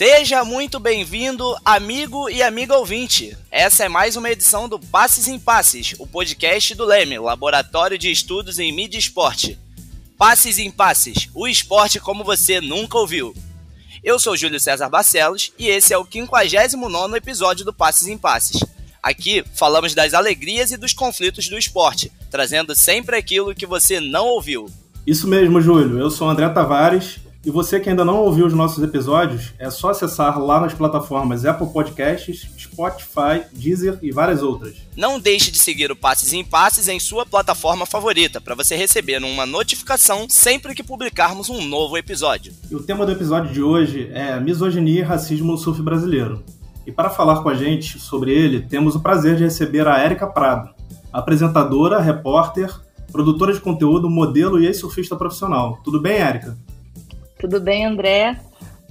Seja muito bem-vindo, amigo e amiga ouvinte. Essa é mais uma edição do Passes em Passes, o podcast do Leme, Laboratório de Estudos em Mídia e Esporte. Passes em Passes, o esporte como você nunca ouviu. Eu sou Júlio César Barcelos e esse é o 59 episódio do Passes em Passes. Aqui falamos das alegrias e dos conflitos do esporte, trazendo sempre aquilo que você não ouviu. Isso mesmo, Júlio. Eu sou André Tavares e você que ainda não ouviu os nossos episódios, é só acessar lá nas plataformas Apple Podcasts, Spotify, Deezer e várias outras. Não deixe de seguir o Passes em Passes em sua plataforma favorita para você receber uma notificação sempre que publicarmos um novo episódio. E o tema do episódio de hoje é misoginia e racismo no surf brasileiro. E para falar com a gente sobre ele, temos o prazer de receber a Érica Prado, apresentadora, repórter, produtora de conteúdo, modelo e ex-surfista profissional. Tudo bem, Érica? Tudo bem, André?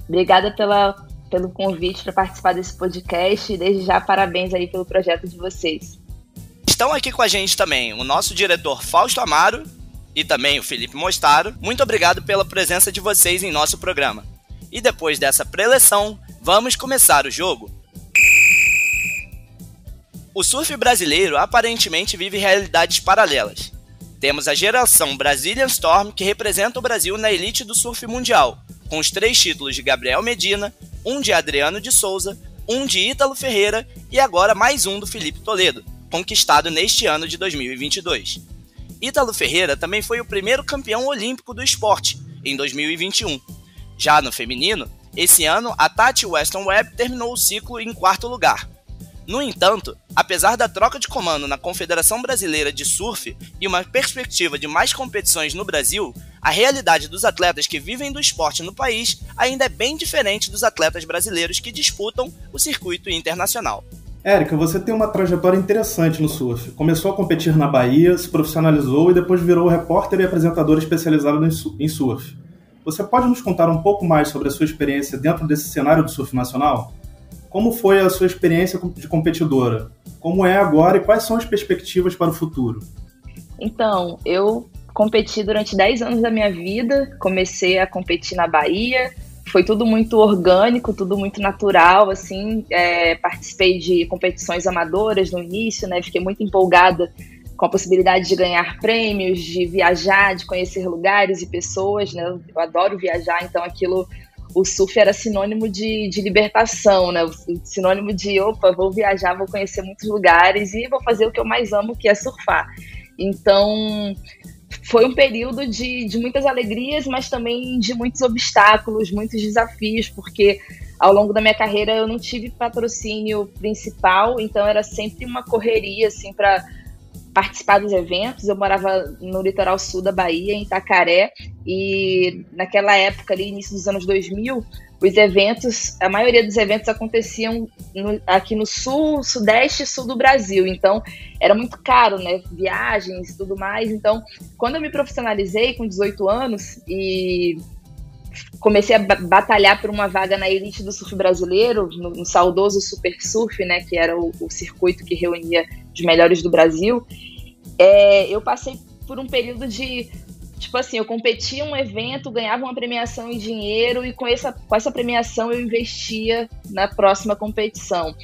Obrigada pela, pelo convite para participar desse podcast e desde já parabéns aí pelo projeto de vocês. Estão aqui com a gente também o nosso diretor Fausto Amaro e também o Felipe Mostaro. Muito obrigado pela presença de vocês em nosso programa. E depois dessa preleção, vamos começar o jogo. O surf brasileiro aparentemente vive realidades paralelas. Temos a geração Brazilian Storm, que representa o Brasil na elite do surf mundial, com os três títulos de Gabriel Medina, um de Adriano de Souza, um de Ítalo Ferreira e agora mais um do Felipe Toledo, conquistado neste ano de 2022. Ítalo Ferreira também foi o primeiro campeão olímpico do esporte, em 2021. Já no feminino, esse ano a Tati Weston Webb terminou o ciclo em quarto lugar, no entanto, apesar da troca de comando na Confederação Brasileira de Surf e uma perspectiva de mais competições no Brasil, a realidade dos atletas que vivem do esporte no país ainda é bem diferente dos atletas brasileiros que disputam o circuito internacional. Érica, você tem uma trajetória interessante no surf. Começou a competir na Bahia, se profissionalizou e depois virou repórter e apresentador especializado em surf. Você pode nos contar um pouco mais sobre a sua experiência dentro desse cenário do surf nacional? Como foi a sua experiência de competidora? Como é agora e quais são as perspectivas para o futuro? Então, eu competi durante 10 anos da minha vida, comecei a competir na Bahia, foi tudo muito orgânico, tudo muito natural, assim, é, participei de competições amadoras no início, né, fiquei muito empolgada com a possibilidade de ganhar prêmios, de viajar, de conhecer lugares e pessoas, né, eu adoro viajar, então aquilo o surf era sinônimo de, de libertação, né? Sinônimo de, opa, vou viajar, vou conhecer muitos lugares e vou fazer o que eu mais amo, que é surfar. Então, foi um período de, de muitas alegrias, mas também de muitos obstáculos, muitos desafios, porque ao longo da minha carreira eu não tive patrocínio principal, então era sempre uma correria, assim, para participar dos eventos. Eu morava no litoral sul da Bahia, em Itacaré, e naquela época, ali, início dos anos 2000, os eventos, a maioria dos eventos aconteciam no, aqui no sul, sudeste e sul do Brasil. Então, era muito caro, né? Viagens e tudo mais. Então, quando eu me profissionalizei com 18 anos e comecei a batalhar por uma vaga na elite do surf brasileiro, no, no saudoso Super Surf, né, que era o, o, circuito que reunia os melhores do Brasil, é, eu passei por um período de tipo assim, eu competia um evento, ganhava uma premiação em dinheiro e com essa, com essa premiação eu investia na próxima competição.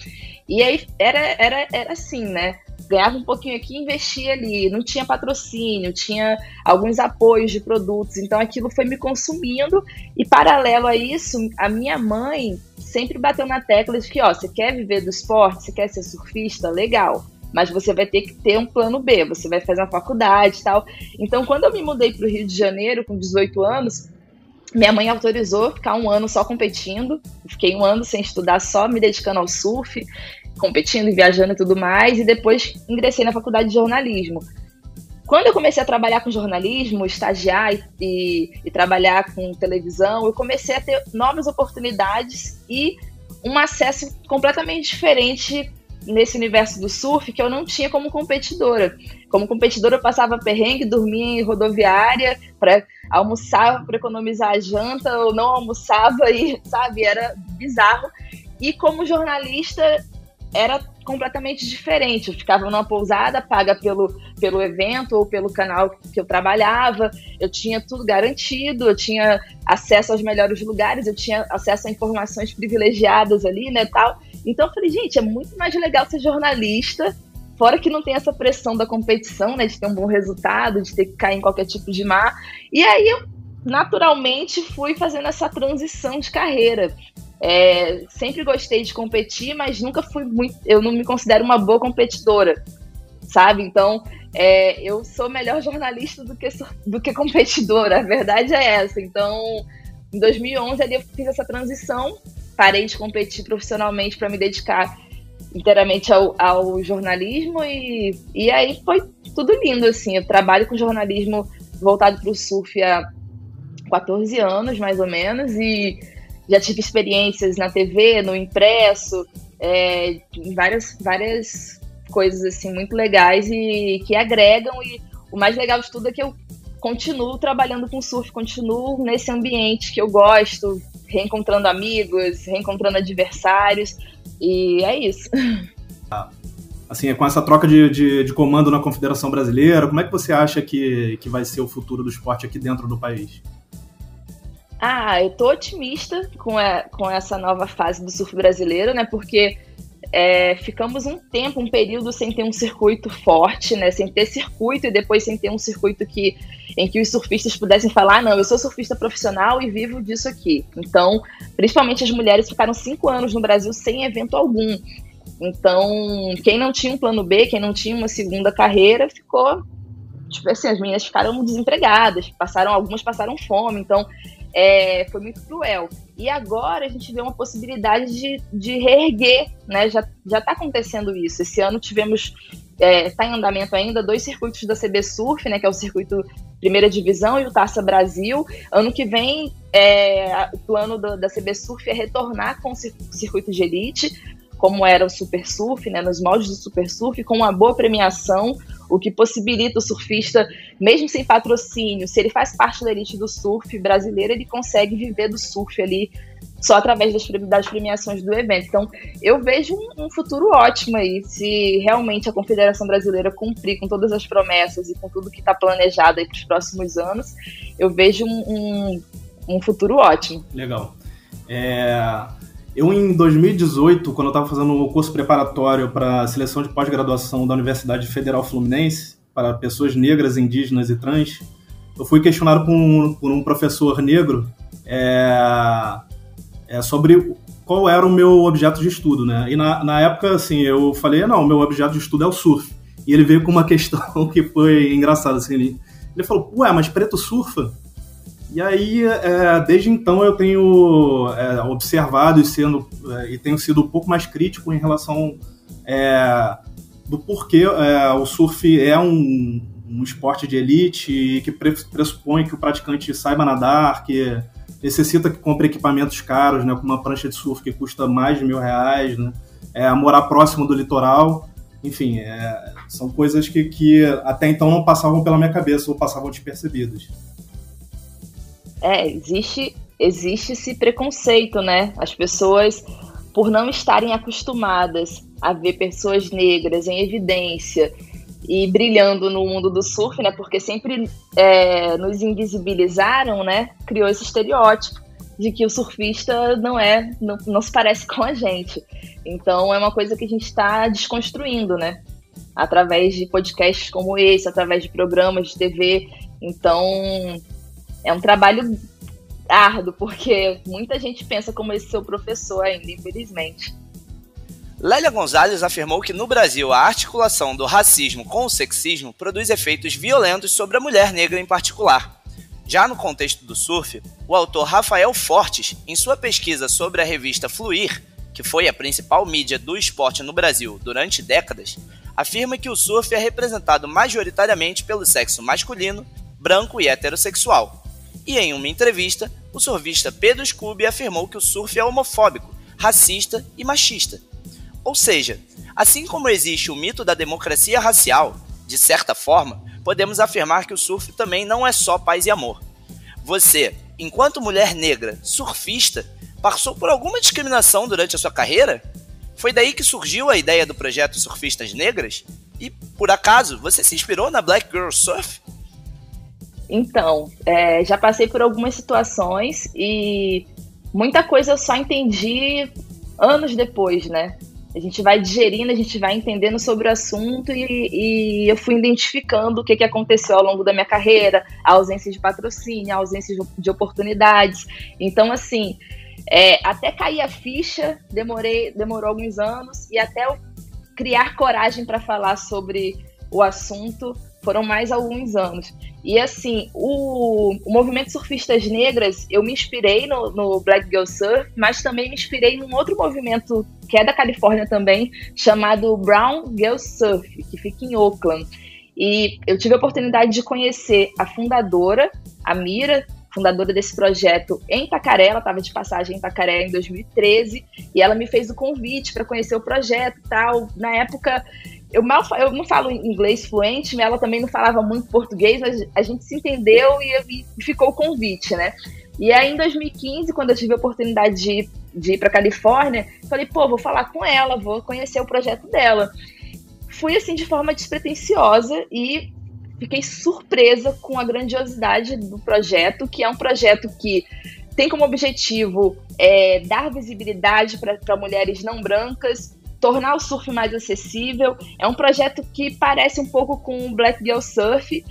E aí era, era, era assim, né? Ganhava um pouquinho aqui, investia ali, não tinha patrocínio, tinha alguns apoios de produtos, então aquilo foi me consumindo. E paralelo a isso, a minha mãe sempre bateu na tecla de que, ó, você quer viver do esporte, você quer ser surfista, legal, mas você vai ter que ter um plano B, você vai fazer uma faculdade e tal. Então, quando eu me mudei para o Rio de Janeiro com 18 anos, minha mãe autorizou ficar um ano só competindo. Fiquei um ano sem estudar, só me dedicando ao surf competindo, viajando e tudo mais, e depois ingressei na faculdade de jornalismo. Quando eu comecei a trabalhar com jornalismo, estagiar e, e, e trabalhar com televisão, eu comecei a ter novas oportunidades e um acesso completamente diferente nesse universo do surf que eu não tinha como competidora. Como competidora, eu passava perrengue, dormia em rodoviária para almoçar, para economizar a janta, ou não almoçava e, sabe, era bizarro. E como jornalista, era completamente diferente. Eu ficava numa pousada paga pelo, pelo evento ou pelo canal que eu trabalhava, eu tinha tudo garantido, eu tinha acesso aos melhores lugares, eu tinha acesso a informações privilegiadas ali, né, tal. Então eu falei, gente, é muito mais legal ser jornalista, fora que não tem essa pressão da competição, né, de ter um bom resultado, de ter que cair em qualquer tipo de mar. E aí eu naturalmente fui fazendo essa transição de carreira. É, sempre gostei de competir, mas nunca fui muito. Eu não me considero uma boa competidora, sabe? Então, é, eu sou melhor jornalista do que, do que competidora. A verdade é essa. Então, em 2011 ali eu fiz essa transição, parei de competir profissionalmente para me dedicar inteiramente ao, ao jornalismo e, e aí foi tudo lindo assim. Eu trabalho com jornalismo voltado para o surf há 14 anos mais ou menos e já tive experiências na TV, no impresso, é, várias, várias coisas assim muito legais e que agregam. E o mais legal de tudo é que eu continuo trabalhando com surf, continuo nesse ambiente que eu gosto, reencontrando amigos, reencontrando adversários. E é isso. Assim, com essa troca de, de, de, comando na Confederação Brasileira, como é que você acha que, que vai ser o futuro do esporte aqui dentro do país? Ah, eu tô otimista com, a, com essa nova fase do surf brasileiro, né? Porque é, ficamos um tempo, um período sem ter um circuito forte, né? Sem ter circuito e depois sem ter um circuito que, em que os surfistas pudessem falar, ah, não, eu sou surfista profissional e vivo disso aqui. Então, principalmente as mulheres ficaram cinco anos no Brasil sem evento algum. Então, quem não tinha um plano B, quem não tinha uma segunda carreira, ficou tipo assim, as meninas ficaram desempregadas, passaram, algumas passaram fome, então é, foi muito cruel. E agora a gente vê uma possibilidade de, de reerguer, né? Já está acontecendo isso. Esse ano tivemos, está é, em andamento ainda, dois circuitos da CB Surf, né? Que é o circuito Primeira Divisão e o Taça Brasil. Ano que vem, é, o plano do, da CB Surf é retornar com o circuito de elite, como era o Super Surf, né? Nos moldes do Super Surf, com uma boa premiação, o que possibilita o surfista, mesmo sem patrocínio, se ele faz parte da elite do surf brasileiro, ele consegue viver do surf ali só através das, premiações do evento. Então, eu vejo um, um, futuro ótimo aí, se realmente a Confederação Brasileira cumprir com todas as promessas e com tudo que está planejado para os próximos anos, eu vejo um, um, um futuro ótimo. Legal. É, eu, em 2018, quando eu estava fazendo o curso preparatório para a seleção de pós-graduação da Universidade Federal Fluminense, para pessoas negras, indígenas e trans, eu fui questionado por um, por um professor negro é, é, sobre qual era o meu objeto de estudo, né? E na, na época, assim, eu falei, não, meu objeto de estudo é o surf. E ele veio com uma questão que foi engraçada, assim, ele, ele falou, ué, mas preto surfa? E aí, é, desde então, eu tenho é, observado e, sendo, é, e tenho sido um pouco mais crítico em relação é, do porquê é, o surf é um, um esporte de elite que pressupõe que o praticante saiba nadar, que necessita que compre equipamentos caros, né, como uma prancha de surf que custa mais de mil reais, né, é, morar próximo do litoral. Enfim, são coisas que, que até então não passavam pela minha cabeça ou passavam despercebidas. É, existe, existe esse preconceito, né? As pessoas, por não estarem acostumadas a ver pessoas negras em evidência e brilhando no mundo do surf, né? Porque sempre é, nos invisibilizaram, né? Criou esse estereótipo de que o surfista não é, não, não se parece com a gente. Então é uma coisa que a gente está desconstruindo, né? Através de podcasts como esse, através de programas de TV. Então é um trabalho árduo, porque muita gente pensa como esse seu professor ainda, infelizmente. Lélia Gonzalez afirmou que no Brasil a articulação do racismo com o sexismo produz efeitos violentos sobre a mulher negra em particular. Já no contexto do surf, o autor Rafael Fortes, em sua pesquisa sobre a revista Fluir, que foi a principal mídia do esporte no Brasil durante décadas, afirma que o surf é representado majoritariamente pelo sexo masculino, branco e heterossexual, e em uma entrevista, o surfista Pedro Scooby afirmou que o surf é homofóbico, racista e machista. Ou seja, assim como existe o mito da democracia racial, de certa forma, podemos afirmar que o surf também não é só paz e amor. Você, enquanto mulher negra surfista, passou por alguma discriminação durante a sua carreira? Foi daí que surgiu a ideia do projeto Surfistas Negras? E, por acaso, você se inspirou na Black Girl Surf? Então, é, já passei por algumas situações e muita coisa eu só entendi anos depois, né? A gente vai digerindo, a gente vai entendendo sobre o assunto e, e eu fui identificando o que, que aconteceu ao longo da minha carreira, a ausência de patrocínio, a ausência de oportunidades. Então, assim, é, até cair a ficha, demorei, demorou alguns anos e até eu criar coragem para falar sobre o assunto foram mais alguns anos. E assim, o, o movimento Surfistas Negras, eu me inspirei no, no, Black Girl Surf, mas também me inspirei num outro movimento que é da Califórnia também, chamado Brown Girl Surf, que fica em Oakland. E eu tive a oportunidade de conhecer a fundadora, a Mira, fundadora desse projeto em Itacaré, ela estava de passagem em Itacaré em 2013, e ela me fez o convite para conhecer o projeto e tal. Na época, eu mal eu não falo inglês fluente, ela também não falava muito português, mas a gente se entendeu e, e ficou o convite, né? E aí em 2015, quando eu tive a oportunidade de, de ir para Califórnia, falei, pô, vou falar com ela, vou conhecer o projeto dela. Fui assim de forma despretensiosa e fiquei surpresa com a grandiosidade do projeto, que é um projeto que tem como objetivo é, dar visibilidade para mulheres não brancas, tornar o surf mais acessível. É um projeto que parece um pouco com o Black Girl Surf.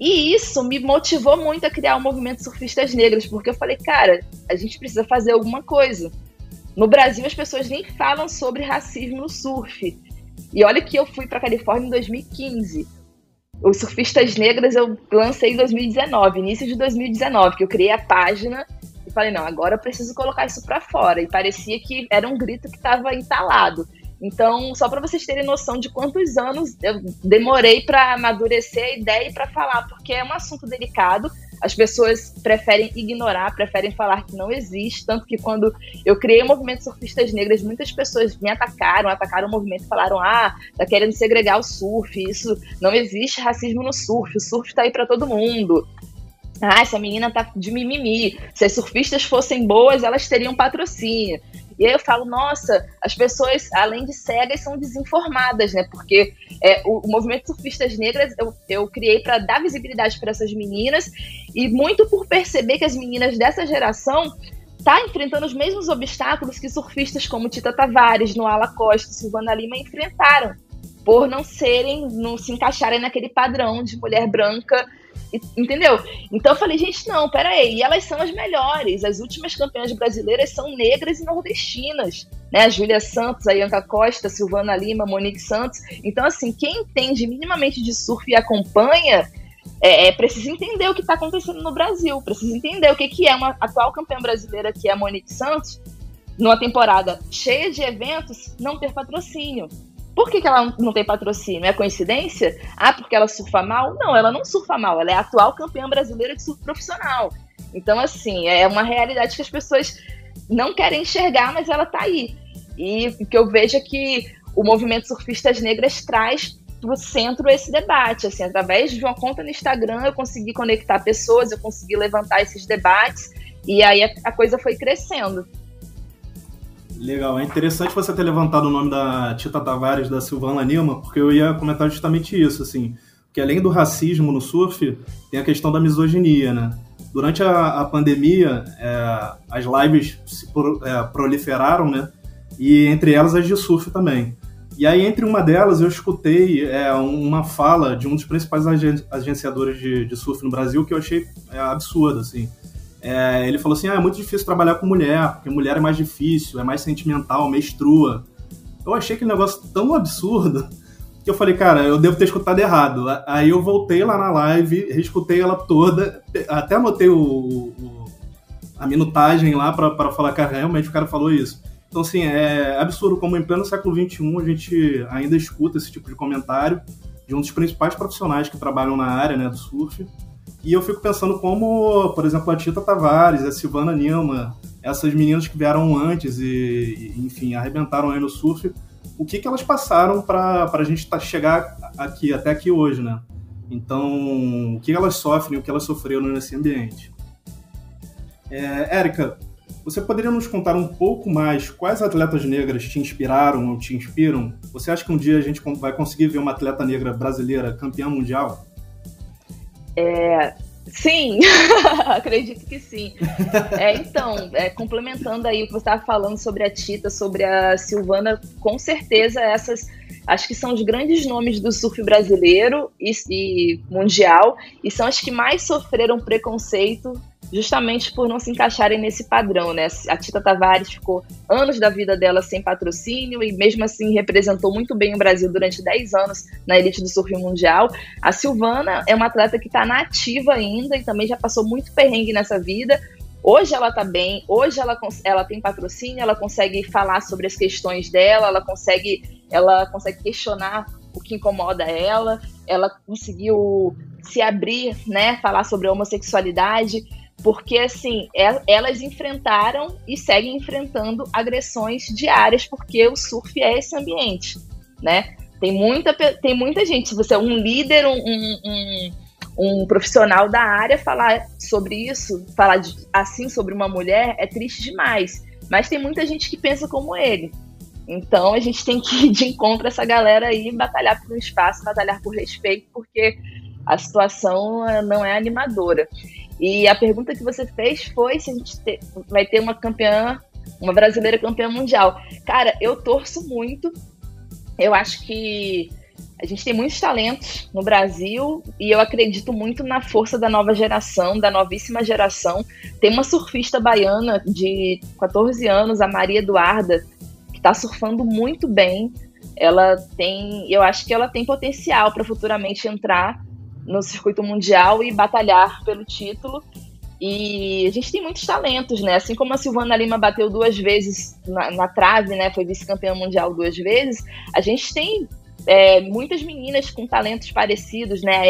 E isso me motivou muito a criar o movimento Surfistas Negras, porque eu falei, cara, a gente precisa fazer alguma coisa. No Brasil, as pessoas nem falam sobre racismo no surf. E olha que eu fui para Califórnia em 2015. Os Surfistas Negras eu lancei em 2019, início de 2019, que eu criei a página e falei, não, agora eu preciso colocar isso para fora. E parecia que era um grito que estava entalado. Então, só para vocês terem noção de quantos anos eu demorei para amadurecer a ideia e para falar, porque é um assunto delicado. As pessoas preferem ignorar, preferem falar que não existe. Tanto que quando eu criei o movimento Surfistas Negras, muitas pessoas me atacaram, atacaram o movimento e falaram: ah, tá querendo segregar o surf, isso não existe racismo no surf, o surf tá aí para todo mundo. Ah, essa menina tá de mimimi. Se as surfistas fossem boas, elas teriam patrocínio. E aí eu falo, nossa, as pessoas, além de cegas, são desinformadas, né? Porque é, o, o, movimento Surfistas Negras eu, eu criei para dar visibilidade para essas meninas e muito por perceber que as meninas dessa geração tá enfrentando os mesmos obstáculos que surfistas como Tita Tavares, Noala Costa, Silvana Lima enfrentaram, por não serem, não se encaixarem naquele padrão de mulher branca Entendeu? Então eu falei, gente, não, peraí. E elas são as melhores. As últimas campeãs brasileiras são negras e nordestinas. Né? A Júlia Santos, a Ianca Costa, Silvana Lima, Monique Santos. Então, assim, quem entende minimamente de surf e acompanha, é, é precisa entender o que está acontecendo no Brasil. Precisa entender o que, que é uma atual campeã brasileira, que é a Monique Santos, numa temporada cheia de eventos, não ter patrocínio. Por que, que ela não tem patrocínio? É coincidência? Ah, porque ela surfa mal? Não, ela não surfa mal. Ela é a atual campeã brasileira de surf profissional. Então, assim, é uma realidade que as pessoas não querem enxergar, mas ela está aí. E o que eu vejo é que o movimento Surfistas Negras traz para o centro esse debate. Assim, através de uma conta no Instagram, eu consegui conectar pessoas, eu consegui levantar esses debates, e aí a coisa foi crescendo. Legal, é interessante você ter levantado o nome da Tita Tavares, da Silvana Lima, porque eu ia comentar justamente isso, assim, que além do racismo no surf, tem a questão da misoginia, né? Durante a, a pandemia, é, as lives se pro, é, proliferaram, né? E entre elas as de surf também. E aí, entre uma delas, eu escutei é, uma fala de um dos principais agenciadores de, de surf no Brasil que eu achei é, absurda, assim é, ele falou assim: ah, é muito difícil trabalhar com mulher, porque mulher é mais difícil, é mais sentimental, menstrua. Eu achei aquele negócio tão absurdo que eu falei, cara, eu devo ter escutado errado. Aí eu voltei lá na live, reescutei ela toda, até anotei o, o a minutagem lá para falar, cara, realmente o cara falou isso. Então, assim, é absurdo como em pleno século XXI a gente ainda escuta esse tipo de comentário de um dos principais profissionais que trabalham na área né, do surf. E eu fico pensando como, por exemplo, a Tita Tavares, a Silvana Nilma, essas meninas que vieram antes e, enfim, arrebentaram aí no surf, o que, que elas passaram para a gente tá, chegar aqui, até aqui hoje, né? Então, o que elas sofrem, o que elas sofreram nesse ambiente. É, Érica, Você poderia nos contar um pouco mais quais atletas negras te inspiraram ou te inspiram? Você acha que um dia a gente vai conseguir ver uma atleta negra brasileira campeã mundial? É, sim, acredito que sim. É, então, é, complementando aí o que você estava falando sobre a Tita, sobre a Silvana, com certeza essas acho que são os grandes nomes do surf brasileiro e, e, mundial, e são as que mais sofreram preconceito justamente por não se encaixarem nesse padrão, né? A Tita Tavares ficou anos da vida dela sem patrocínio e mesmo assim representou muito bem o Brasil durante 10 anos na elite do surf mundial. A Silvana é uma atleta que está na ativa ainda e também já passou muito perrengue nessa vida. Hoje ela está bem, hoje ela, ela tem patrocínio, ela consegue falar sobre as questões dela, ela consegue, ela consegue questionar o que incomoda ela, ela conseguiu se abrir, né, falar sobre a homossexualidade. Porque, assim, é, elas enfrentaram e seguem enfrentando agressões diárias, porque o surf é esse ambiente, né? Tem muita, tem muita gente, se você é um líder, um, um, um, profissional da área, falar sobre isso, falar assim sobre uma mulher é triste demais. Mas tem muita gente que pensa como ele. Então a gente tem que ir de encontro a essa galera aí, batalhar por um espaço, batalhar por respeito, porque a situação eh, não é animadora. E a pergunta que você fez foi se a gente te, vai ter uma campeã, uma brasileira campeã mundial. Cara, eu torço muito. Eu acho que a gente tem muitos talentos no Brasil e eu acredito muito na força da nova geração, da novíssima geração. Tem uma surfista baiana de 14 anos, a Maria Eduarda, que está surfando muito bem. Ela tem, eu acho que ela tem potencial para futuramente entrar no circuito mundial e batalhar pelo título. E a gente tem muitos talentos, né? Assim como a Silvana Lima bateu duas vezes na, na trave, né? Foi vice-campeã mundial duas vezes. A gente tem é, muitas meninas com talentos parecidos, né?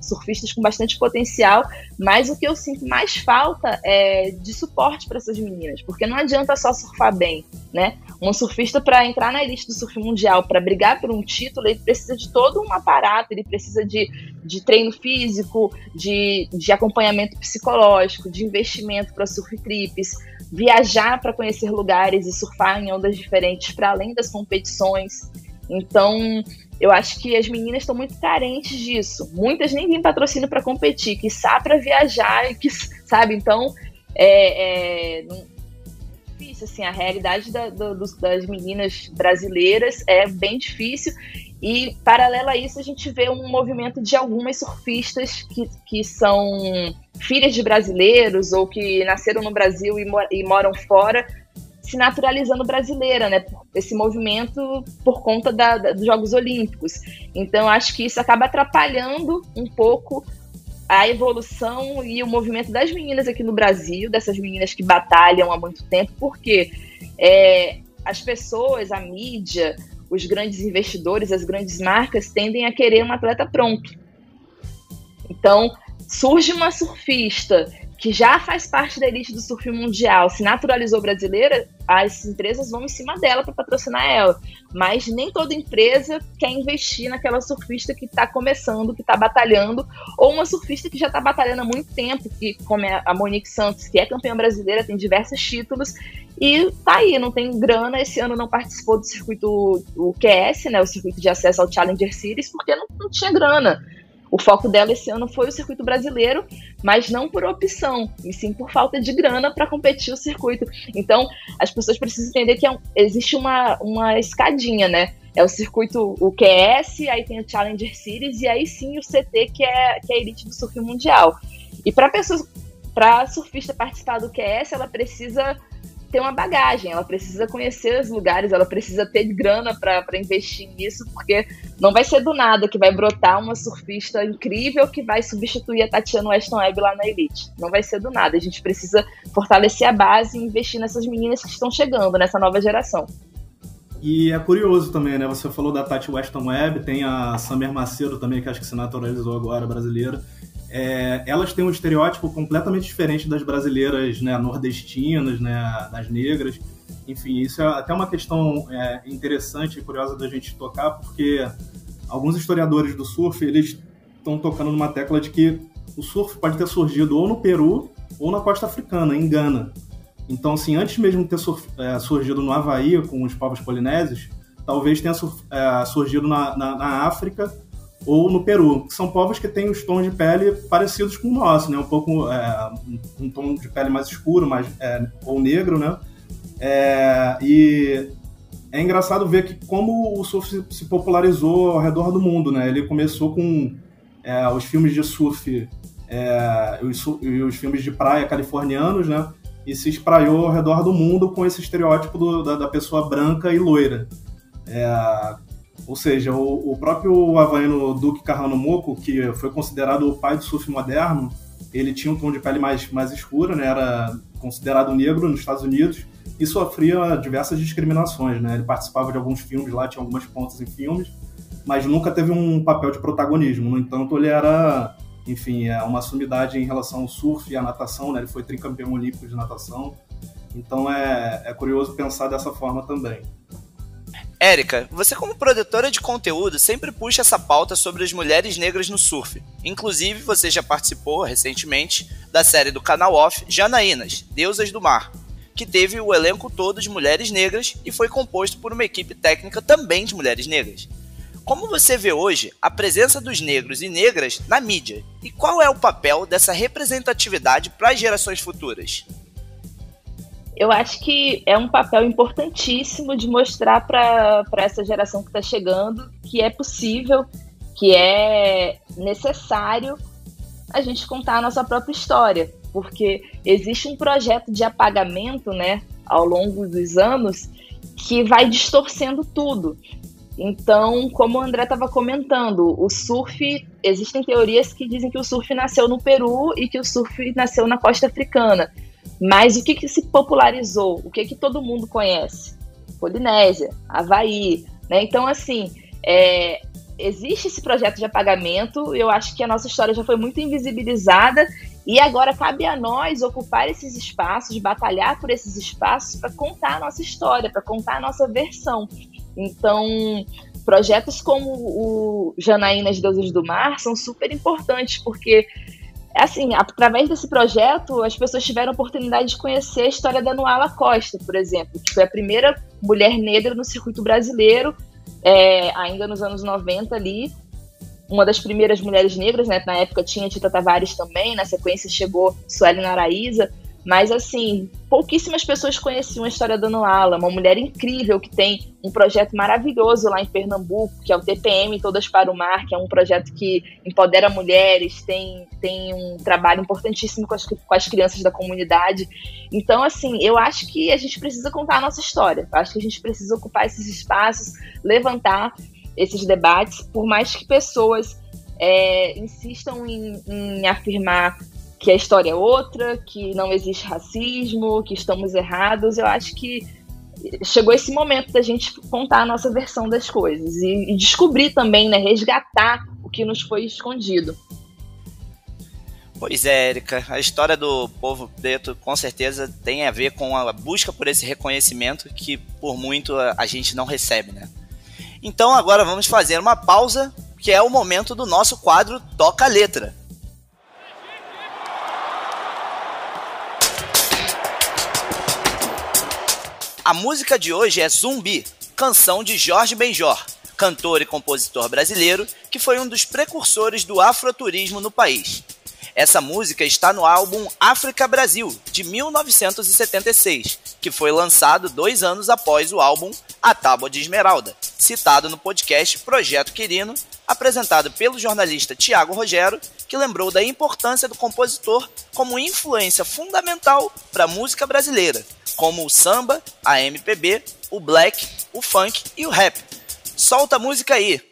Surfistas com bastante potencial, mas o que eu sinto mais falta é de suporte para essas meninas, porque não adianta só surfar bem, né? Um surfista para entrar na elite do surf mundial, para brigar por um título, ele precisa de todo um aparato, ele precisa de, de treino físico, de, de acompanhamento psicológico, de investimento para surf trips, viajar para conhecer lugares e surfar em ondas diferentes para além das competições. Então, eu acho que as meninas estão muito carentes disso. Muitas nem têm patrocínio para competir, que sabe para viajar, que sabe. Então, é, é, difícil. Assim, a realidade da, do, das meninas brasileiras é bem difícil. E, paralelo a isso, a gente vê um movimento de algumas surfistas que, que são filhas de brasileiros ou que nasceram no Brasil e, mor e moram fora, se naturalizando brasileira, né? Esse movimento por conta da, da, dos Jogos Olímpicos. Então, acho que isso acaba atrapalhando um pouco a evolução e o movimento das meninas aqui no Brasil, dessas meninas que batalham há muito tempo, porque é, as pessoas, a mídia, os grandes investidores, as grandes marcas tendem a querer um atleta pronto. Então, surge uma surfista que já faz parte da elite do surf mundial, se naturalizou brasileira, as empresas vão em cima dela para patrocinar ela. Mas nem toda empresa quer investir naquela surfista que está começando, que está batalhando, ou uma surfista que já está batalhando há muito tempo, que como é a Monique Santos, que é campeã brasileira, tem diversos títulos, e tá aí, não tem grana. Esse ano não participou do circuito, o QS, né, o circuito de acesso ao Challenger Series, porque não, não tinha grana. O foco dela esse ano foi o circuito brasileiro, mas não por opção, e sim por falta de grana para competir o circuito. Então, as pessoas precisam entender que é um, existe uma, uma escadinha, né? É o circuito, o QS, aí tem o Challenger Series, e aí sim o CT, que é, que é a elite do surf mundial. E para pessoas, para surfista participar do QS, ela precisa ter uma bagagem, ela precisa conhecer os lugares, ela precisa ter grana para investir nisso, porque não vai ser do nada que vai brotar uma surfista incrível que vai substituir a Tatiana Weston Webb lá na Elite. Não vai ser do nada. A gente precisa fortalecer a base e investir nessas meninas que estão chegando, nessa nova geração. E é curioso também, né? Você falou da Tati Weston Webb, tem a Samer Macedo também, que acho que se naturalizou agora, brasileira é, elas têm um estereótipo completamente diferente das brasileiras né, nordestinas, né, das negras. Enfim, isso é até uma questão é, interessante e curiosa da gente tocar, porque alguns historiadores do surf eles estão tocando numa tecla de que o surf pode ter surgido ou no Peru ou na costa africana, em Gana. Então, assim, antes mesmo de ter é, surgido no Havaí com os povos polinésios, talvez tenha é, surgido na, na, na, África ou no Peru, que são povos que têm os tons de pele parecidos com o nosso, né? Um pouco é, um tom de pele mais escuro, mais é, ou negro, né? É, e é engraçado ver que como o surf se popularizou ao redor do mundo, né? Ele começou com é, os filmes de surf é, e os, os, filmes de praia californianos, né? E se espraiou ao redor do mundo com esse estereótipo do, da, da, pessoa branca e loira. É, ou seja, o, o, próprio havaiano Duke Kahanamoku, que foi considerado o pai do surf moderno, ele tinha um tom de pele mais, mais escuro, né? Era considerado negro nos Estados Unidos e sofria diversas discriminações, né? Ele participava de alguns filmes lá, tinha algumas pontas em filmes, mas nunca teve um papel de protagonismo. No entanto, ele era, enfim, é uma sumidade em relação ao surf e à natação, né? Ele foi tricampeão olímpico de natação. Então é, é curioso pensar dessa forma também. Érica, você como produtora de conteúdo sempre puxa essa pauta sobre as mulheres negras no surf. Inclusive, você já participou recentemente da série do canal Off Janaínas, Deusas do Mar, que teve o elenco todo de mulheres negras e foi composto por uma equipe técnica também de mulheres negras. Como você vê hoje a presença dos negros e negras na mídia? E qual é o papel dessa representatividade para as gerações futuras? Eu acho que é um papel importantíssimo de mostrar para essa geração que está chegando que é possível, que é necessário a gente contar a nossa própria história porque existe um projeto de apagamento, né, ao longo dos anos, que vai distorcendo tudo. Então, como o André estava comentando, o surf, existem teorias que dizem que o surf nasceu no Peru e que o surf nasceu na costa africana. Mas o que, que se popularizou? O que, que todo mundo conhece? Polinésia, Havaí. Né? Então, assim, é, existe esse projeto de apagamento. Eu acho que a nossa história já foi muito invisibilizada e agora cabe a nós ocupar esses espaços, batalhar por esses espaços para contar a nossa história, para contar a nossa versão. Então, projetos como o Janaínas Deuses do Mar são super importantes, porque, assim, através desse projeto, as pessoas tiveram a oportunidade de conhecer a história da Noala Costa, por exemplo, que foi a primeira mulher negra no circuito brasileiro, é, ainda nos anos 90 ali, uma das primeiras mulheres negras, né? Na época tinha Tita Tavares também, na sequência chegou Sueli Naraíza, mas assim, pouquíssimas pessoas conheciam a história da Noala, uma mulher incrível que tem um projeto maravilhoso lá em Pernambuco, que é o TPM Todas para o Mar, que é um projeto que empodera mulheres, tem, tem um trabalho importantíssimo com as, com as crianças da comunidade. Então, assim, eu acho que a gente precisa contar a nossa história. Eu acho que a gente precisa ocupar esses espaços, levantar esses debates, por mais que pessoas é, insistam em, em afirmar que a história é outra, que não existe racismo, que estamos errados, eu acho que chegou esse momento da gente contar a nossa versão das coisas e, e descobrir também, né, resgatar o que nos foi escondido. Pois é, Erika, a história do povo preto com certeza tem a ver com a busca por esse reconhecimento que por muito a, a gente não recebe, né? Então agora vamos fazer uma pausa, que é o momento do nosso quadro Toca a Letra. A música de hoje é Zumbi, canção de Jorge Benjor, cantor e compositor brasileiro que foi um dos precursores do afroturismo no país. Essa música está no álbum África Brasil, de 1976, que foi lançado dois anos após o álbum A Tábua de Esmeralda, citado no podcast Projeto Quirino, apresentado pelo jornalista Tiago Rogero, que lembrou da importância do compositor como influência fundamental para a música brasileira, como o samba, a MPB, o black, o funk e o rap. Solta a música aí!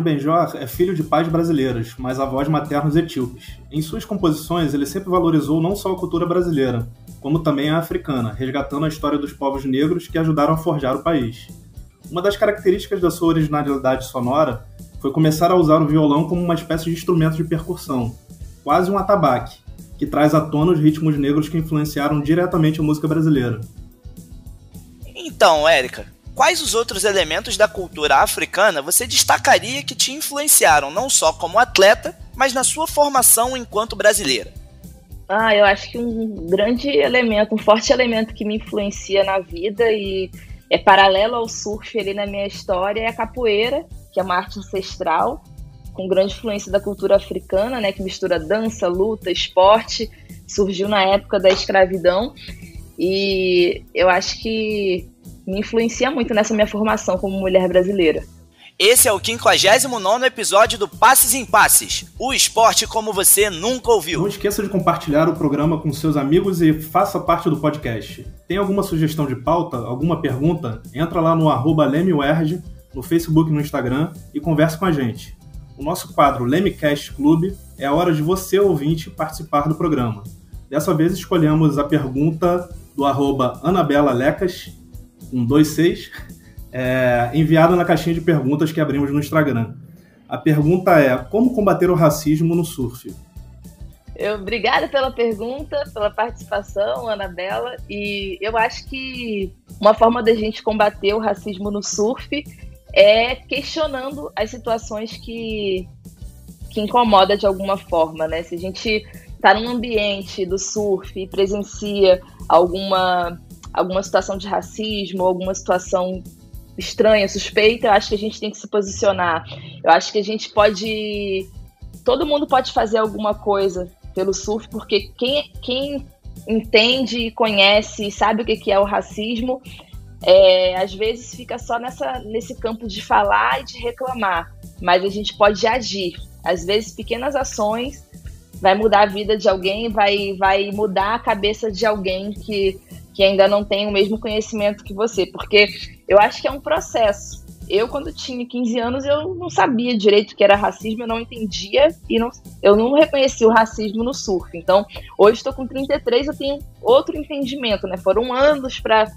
Jorge Benjor é filho de pais brasileiros, mas avós maternos etíopes. Em suas composições, ele sempre valorizou não só a cultura brasileira, como também a africana, resgatando a história dos povos negros que ajudaram a forjar o país. Uma das características da sua originalidade sonora foi começar a usar o violão como uma espécie de instrumento de percussão, quase um atabaque, que traz à tona os ritmos negros que influenciaram diretamente a música brasileira. Então, Érica, quais os outros elementos da cultura africana você destacaria que te influenciaram não só como atleta, mas na sua formação enquanto brasileira? Ah, eu acho que um grande elemento, um forte elemento que me influencia na vida e é paralelo ao surf ali na minha história é a capoeira, que é uma arte ancestral com grande influência da cultura africana, né, que mistura dança, luta, esporte, surgiu na época da escravidão e eu acho que me influencia muito nessa minha formação como mulher brasileira. Esse é o 59 episódio do Passes em Passes, o esporte como você nunca ouviu. Não esqueça de compartilhar o programa com seus amigos e faça parte do podcast. Tem alguma sugestão de pauta, alguma pergunta? Entra lá no arroba no Facebook e no Instagram e converse com a gente o nosso quadro Lemecast Club é a hora de você, ouvinte, participar do programa. Dessa vez escolhemos a pergunta do arroba Anabela Lecas, 126, é, enviada na caixinha de perguntas que abrimos no Instagram. A pergunta é: como combater o racismo no surf? Eu, obrigada pela pergunta, pela participação, Anabela. E eu acho que uma forma da gente combater o racismo no surf é questionando as situações que, que incomoda de alguma forma, né? Se a gente está num ambiente do surf e presencia alguma, alguma situação de racismo, alguma situação estranha, suspeita, eu acho que a gente tem que se posicionar. Eu acho que a gente pode. Todo mundo pode fazer alguma coisa pelo surf, porque quem, quem entende conhece e sabe o que é o racismo é, às vezes fica só nessa, nesse campo de falar e de reclamar, mas a gente pode agir. Às vezes, pequenas ações vai mudar a vida de alguém, vai, vai mudar a cabeça de alguém que, que ainda não tem o mesmo conhecimento que você, porque eu acho que é um processo. Eu, quando tinha 15 anos, eu não sabia direito o que era racismo, eu não entendia e não, eu não reconhecia o racismo no surf. Então, hoje estou com 33, eu tenho outro entendimento, né? Foram anos para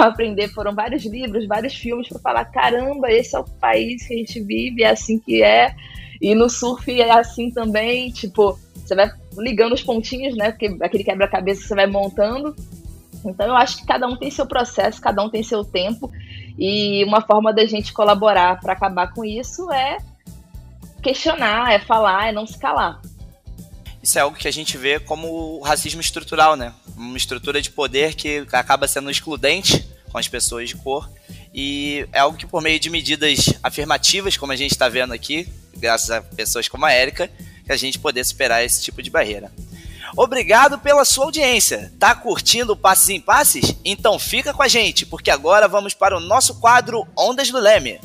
aprender. Foram vários livros, vários filmes para falar: caramba, esse é o país que a gente vive, é assim que é. E no surf é assim também, tipo, você vai ligando os pontinhos, né? Porque aquele quebra-cabeça que você vai montando. Então eu acho que cada um tem seu processo, cada um tem seu tempo. E uma forma da gente colaborar para acabar com isso é questionar, é falar, é não se calar. Isso é algo que a gente vê como racismo estrutural, né? Uma estrutura de poder que acaba sendo excludente com as pessoas de cor. E é algo que, por meio de medidas afirmativas, como a gente está vendo aqui, graças a pessoas como a Érica, que a gente poder superar esse tipo de barreira. Obrigado pela sua audiência. Tá curtindo o Passes em Passes? Então fica com a gente, porque agora vamos para o nosso quadro Ondas do Leme.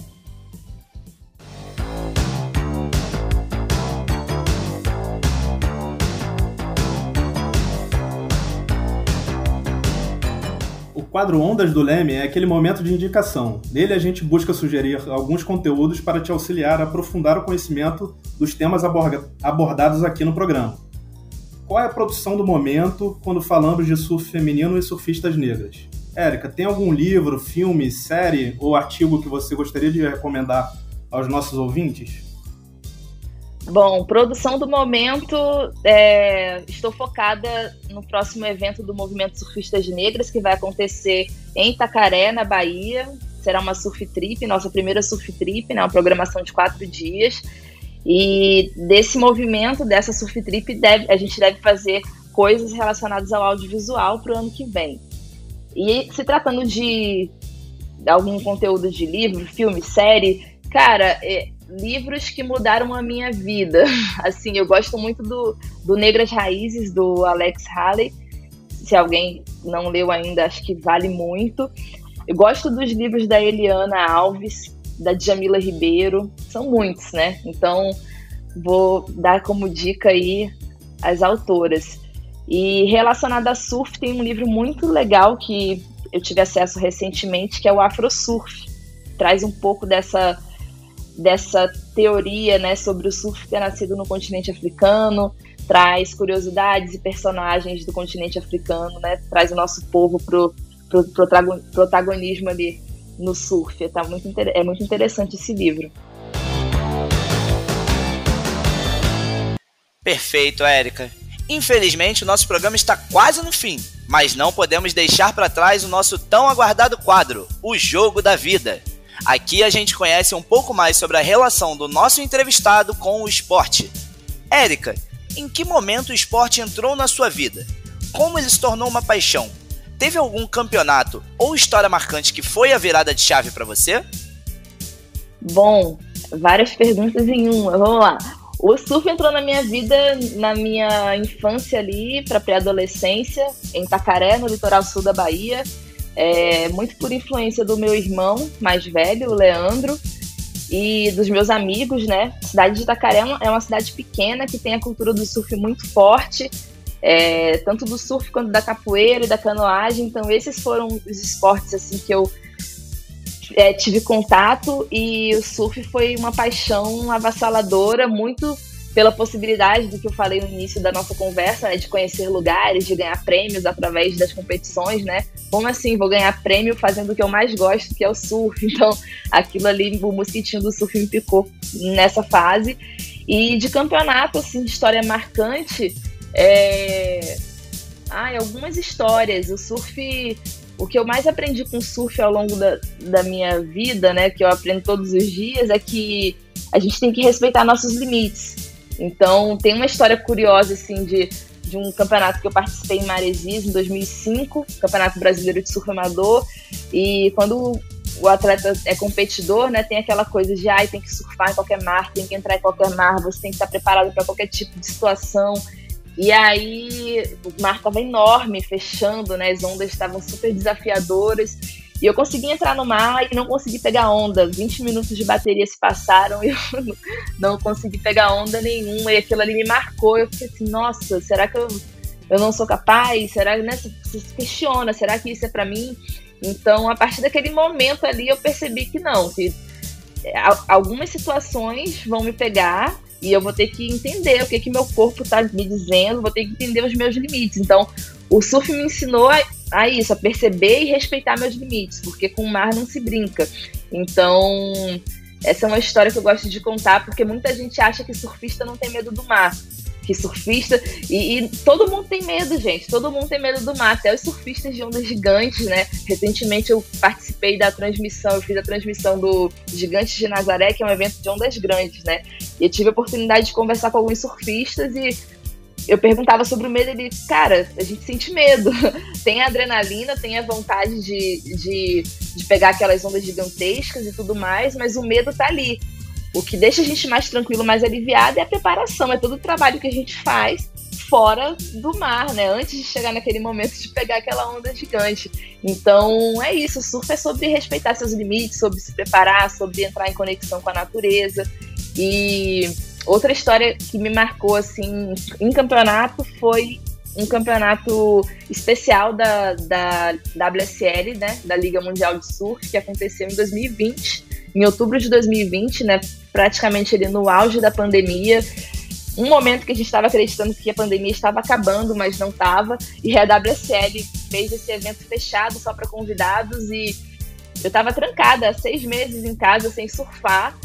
quadro Ondas do Leme é aquele momento de indicação. Nele a gente busca sugerir alguns conteúdos para te auxiliar a aprofundar o conhecimento dos temas abordados aqui no programa. Qual é a produção do momento quando falamos de surf feminino e surfistas negras? Érica, tem algum livro, filme, série ou artigo que você gostaria de recomendar aos nossos ouvintes? Bom, produção do momento, é, estou focada no próximo evento do Movimento Surfistas Negras, que vai acontecer em Itacaré, na Bahia. Será uma surf trip, nossa primeira surf trip, né, uma programação de quatro dias. E desse movimento, dessa surf trip, deve, a gente deve fazer coisas relacionadas ao audiovisual para o ano que vem. E se tratando de algum conteúdo de livro, filme, série, cara, é, livros que mudaram a minha vida. Assim, eu gosto muito do, do Negras Raízes, do Alex Haley. Se alguém não leu ainda, acho que vale muito. Eu gosto dos livros da Eliana Alves, da Jamila Ribeiro. São muitos, né? Então, vou dar como dica aí as autoras. E relacionado a surf, tem um livro muito legal que eu tive acesso recentemente, que é o Afro Surf. Traz um pouco dessa dessa teoria né, sobre o surf ter nascido no continente africano, traz curiosidades e personagens do continente africano, né, traz o nosso povo pro, pro, pro protagonismo ali no surf. Tá muito, é muito interessante esse livro. Perfeito, Érica. Infelizmente, o nosso programa está quase no fim, mas não podemos deixar para trás o nosso tão aguardado quadro, O Jogo da Vida. Aqui a gente conhece um pouco mais sobre a relação do nosso entrevistado com o esporte. Érica, em que momento o esporte entrou na sua vida? Como ele se tornou uma paixão? Teve algum campeonato ou história marcante que foi a virada de chave para você? Bom, várias perguntas em uma. Vamos lá. O surf entrou na minha vida na minha infância ali, para pré-adolescência, em Tacaré, no litoral sul da Bahia. É, muito por influência do meu irmão mais velho, o Leandro, e dos meus amigos, né? A cidade de Itacaré é uma cidade pequena que tem a cultura do surf muito forte, é, tanto do surf quanto da capoeira e da canoagem. Então, esses foram os esportes assim que eu é, tive contato e o surf foi uma paixão avassaladora, muito pela possibilidade do que eu falei no início da nossa conversa, né, de conhecer lugares, de ganhar prêmios através das competições, né? Como assim, vou ganhar prêmio fazendo o que eu mais gosto, que é o surf. Então, aquilo ali, o mosquitinho do surf me picou nessa fase. E de campeonato, assim, de história marcante, é... Ai, algumas histórias. O surf o que eu mais aprendi com surf ao longo da, da minha vida, né, que eu aprendo todos os dias, é que a gente tem que respeitar nossos limites. Então, tem uma história curiosa, assim, de, de um campeonato que eu participei em Maresias, em 2005, Campeonato Brasileiro de Surf Amador, e quando o atleta é competidor, né, tem aquela coisa de, ai, tem que surfar em qualquer mar, tem que entrar em qualquer mar, você tem que estar preparado para qualquer tipo de situação, e aí o mar estava enorme, fechando, né? As ondas estavam super desafiadoras. E eu consegui entrar no mar e não consegui pegar onda. 20 minutos de bateria se passaram e eu não consegui pegar onda nenhuma. E aquilo ali me marcou. Eu fiquei assim, nossa, será que eu, eu não sou capaz? Será que né, você se questiona? Será que isso é para mim? Então, a partir daquele momento ali, eu percebi que não, que é, algumas situações vão me pegar e eu vou ter que entender o que que meu corpo está me dizendo, vou ter que entender os meus limites. Então, o surf me ensinou a, a isso, a perceber e respeitar meus limites, porque com o mar não se brinca. Então, essa é uma história que eu gosto de contar, porque muita gente acha que surfista não tem medo do mar que surfista. E, e, todo mundo tem medo, gente. Todo mundo tem medo do mar. Até os surfistas de ondas gigantes, né? Recentemente eu participei da transmissão, eu fiz a transmissão do Gigantes de Nazaré, que é um evento de ondas grandes, né? E eu tive a oportunidade de conversar com alguns surfistas e eu perguntava sobre o medo ele, cara, a gente sente medo. tem a adrenalina, tem a vontade de, de, de pegar aquelas ondas gigantescas e tudo mais, mas o medo tá ali. O que deixa a gente mais tranquilo, mais aliviado é a preparação, é todo o trabalho que a gente faz fora do mar, né? Antes de chegar naquele momento de pegar aquela onda gigante. Então é isso, o surf é sobre respeitar seus limites, sobre se preparar, sobre entrar em conexão com a natureza. E outra história que me marcou assim em campeonato foi um campeonato especial da, da WSL, né, da Liga Mundial de Surf, que aconteceu em 2020, em outubro de 2020, né, praticamente ali no auge da pandemia. Um momento que a gente estava acreditando que a pandemia estava acabando, mas não estava. E a WSL fez esse evento fechado só para convidados e eu estava trancada há seis meses em casa sem surfar.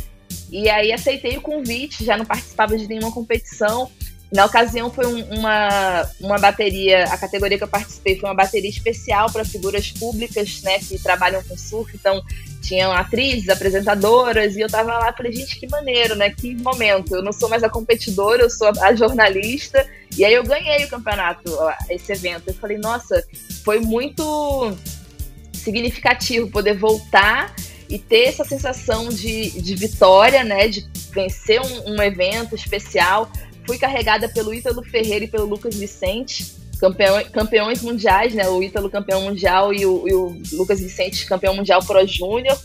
E aí aceitei o convite, já não participava de nenhuma competição. Na ocasião foi um, uma, uma bateria, a categoria que eu participei foi uma bateria especial para figuras públicas, né, que trabalham com surf, então tinham atrizes, apresentadoras, e eu tava lá, falei, gente, que maneiro, né, que momento, eu não sou mais a competidora, eu sou a jornalista, e aí eu ganhei o campeonato, esse evento, eu falei, nossa, foi muito significativo poder voltar e ter essa sensação de, de vitória, né, de vencer um, um evento especial, fui carregada pelo Ítalo Ferreira e pelo Lucas Vicente, campeão, campeões mundiais, né? O Ítalo campeão mundial e o, e o Lucas Vicente campeão mundial pro Júnior.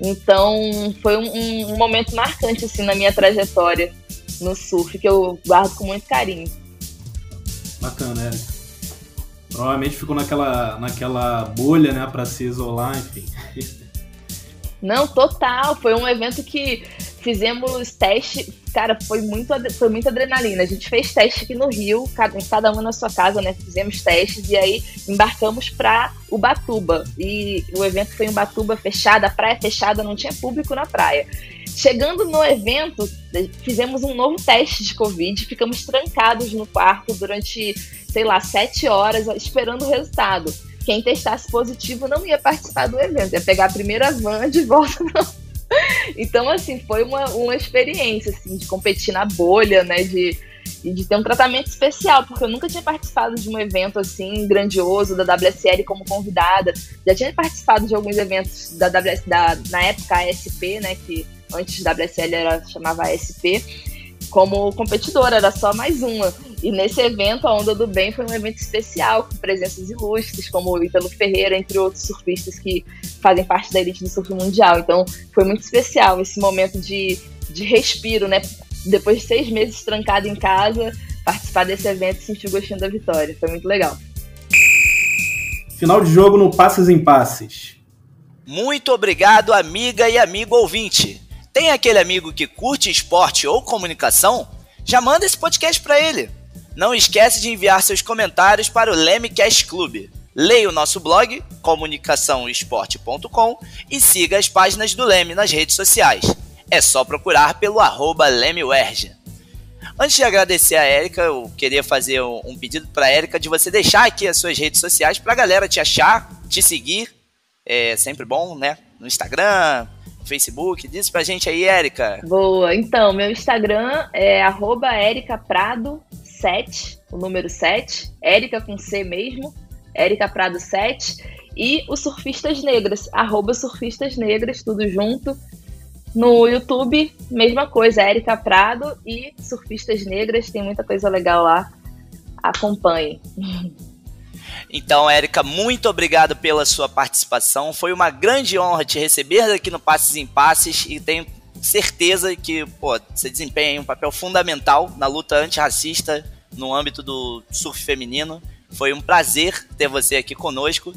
Então foi um, um, momento marcante assim na minha trajetória no surf que eu guardo com muito carinho. Bacana, Érica. Provavelmente ficou naquela, naquela bolha, né, para se isolar, enfim. Não, total. Foi um evento que fizemos teste, cara, foi muito, foi muita adrenalina. A gente fez teste aqui no Rio, cada, cada um na sua casa, né? Fizemos testes e aí embarcamos para Ubatuba. E o evento foi em Ubatuba fechada, a praia fechada, não tinha público na praia. Chegando no evento, fizemos um novo teste de Covid, ficamos trancados no quarto durante, sei lá, sete horas esperando o resultado. Quem testasse positivo não ia participar do evento, ia pegar a primeira van de volta. então, assim, foi uma, uma experiência, assim, de competir na bolha, né, de, de ter um tratamento especial, porque eu nunca tinha participado de um evento, assim, grandioso, da WSL como convidada, já tinha participado de alguns eventos da WS, da, na época, ASP, né, que antes da WSL era, chamava ASP, como competidora, era só mais uma. E nesse evento, a Onda do Bem foi um evento especial, com presenças ilustres, como o Ítalo Ferreira, entre outros surfistas que fazem parte da elite do surf mundial. Então, foi muito especial esse momento de, de respiro, né? Depois de seis meses trancado em casa, participar desse evento e sentir o gostinho da vitória. Foi muito legal. Final de jogo no Passes em Passes. Muito obrigado, amiga e amigo ouvinte. Tem aquele amigo que curte esporte ou comunicação? Já manda esse podcast para ele. Não esquece de enviar seus comentários para o Lemecast Club. Leia o nosso blog, comunicaçãoesporte.com e siga as páginas do Leme nas redes sociais. É só procurar pelo arroba Antes de agradecer a Érica, eu queria fazer um pedido para a Érica de você deixar aqui as suas redes sociais para a galera te achar, te seguir. É sempre bom, né? No Instagram, Facebook. Diz pra gente aí, Érica. Boa. Então, meu Instagram é arroba Prado 7, o número 7. Érica com C mesmo. Érica Prado 7. E o Surfistas Negras, arroba Surfistas Negras, tudo junto. No YouTube, mesma coisa, Érica Prado e Surfistas Negras, tem muita coisa legal lá. Acompanhe. Então, Érica, muito obrigado pela sua participação. Foi uma grande honra te receber aqui no Passes em Passes e tenho certeza que pô, você desempenha um papel fundamental na luta antirracista no âmbito do surf feminino. Foi um prazer ter você aqui conosco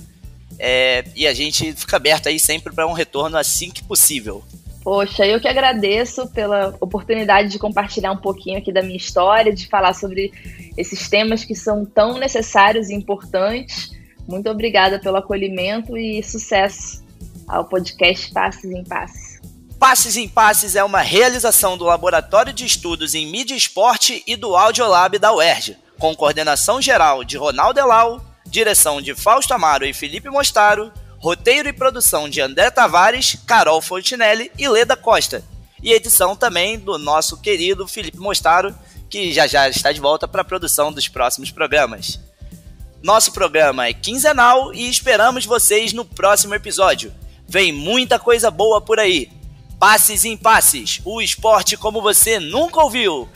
é, e a gente fica aberto aí sempre para um retorno assim que possível. Poxa, eu que agradeço pela oportunidade de compartilhar um pouquinho aqui da minha história, de falar sobre esses temas que são tão necessários e importantes. Muito obrigada pelo acolhimento e sucesso ao podcast Passes em Passes. Passes em Passes é uma realização do Laboratório de Estudos em Mídia e Esporte e do Audiolab da UERJ, com coordenação geral de Ronaldo Elau, direção de Fausto Amaro e Felipe Mostaro, Roteiro e produção de André Tavares, Carol Fontinelli e Leda Costa. E edição também do nosso querido Felipe Mostaro, que já já está de volta para a produção dos próximos programas. Nosso programa é quinzenal e esperamos vocês no próximo episódio. Vem muita coisa boa por aí. Passes em passes, o esporte como você nunca ouviu.